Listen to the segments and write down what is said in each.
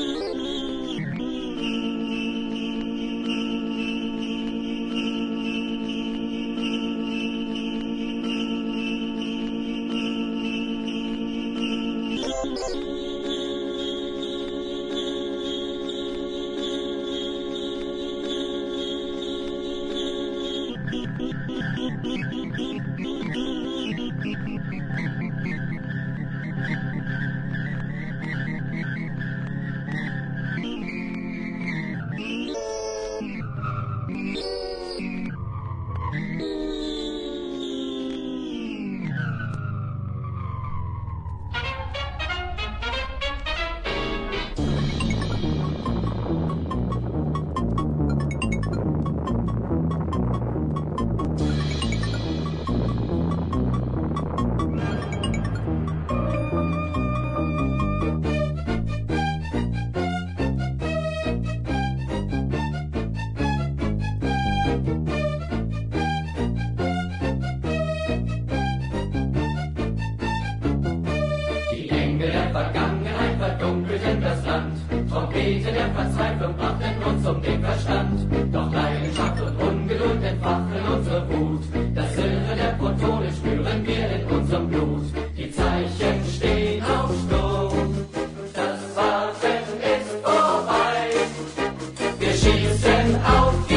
Mm-hmm. Trompete der Verzweiflung brachten uns um den Verstand. Doch Leidenschaft und Ungeduld entfachen unsere Wut. Das Silber der Protone spüren wir in unserem Blut. Die Zeichen stehen auf Sturm. Das Warten ist vorbei. Wir schießen auf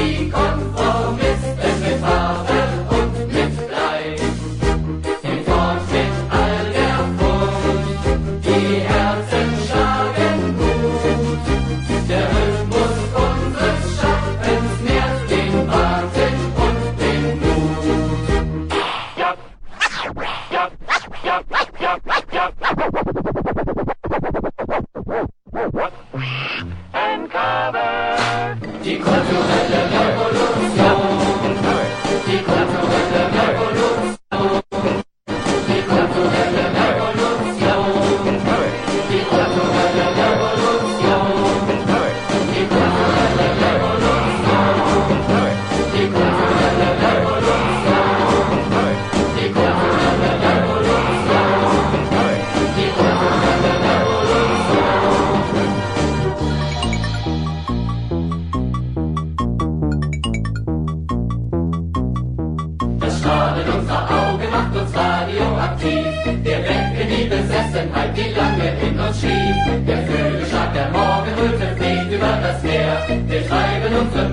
radioaktiv. Wir wecken die Besessenheit, die lange in uns schlief. Der Flügelschlag der Morgenröte fliegt über das Meer. Wir treiben unsere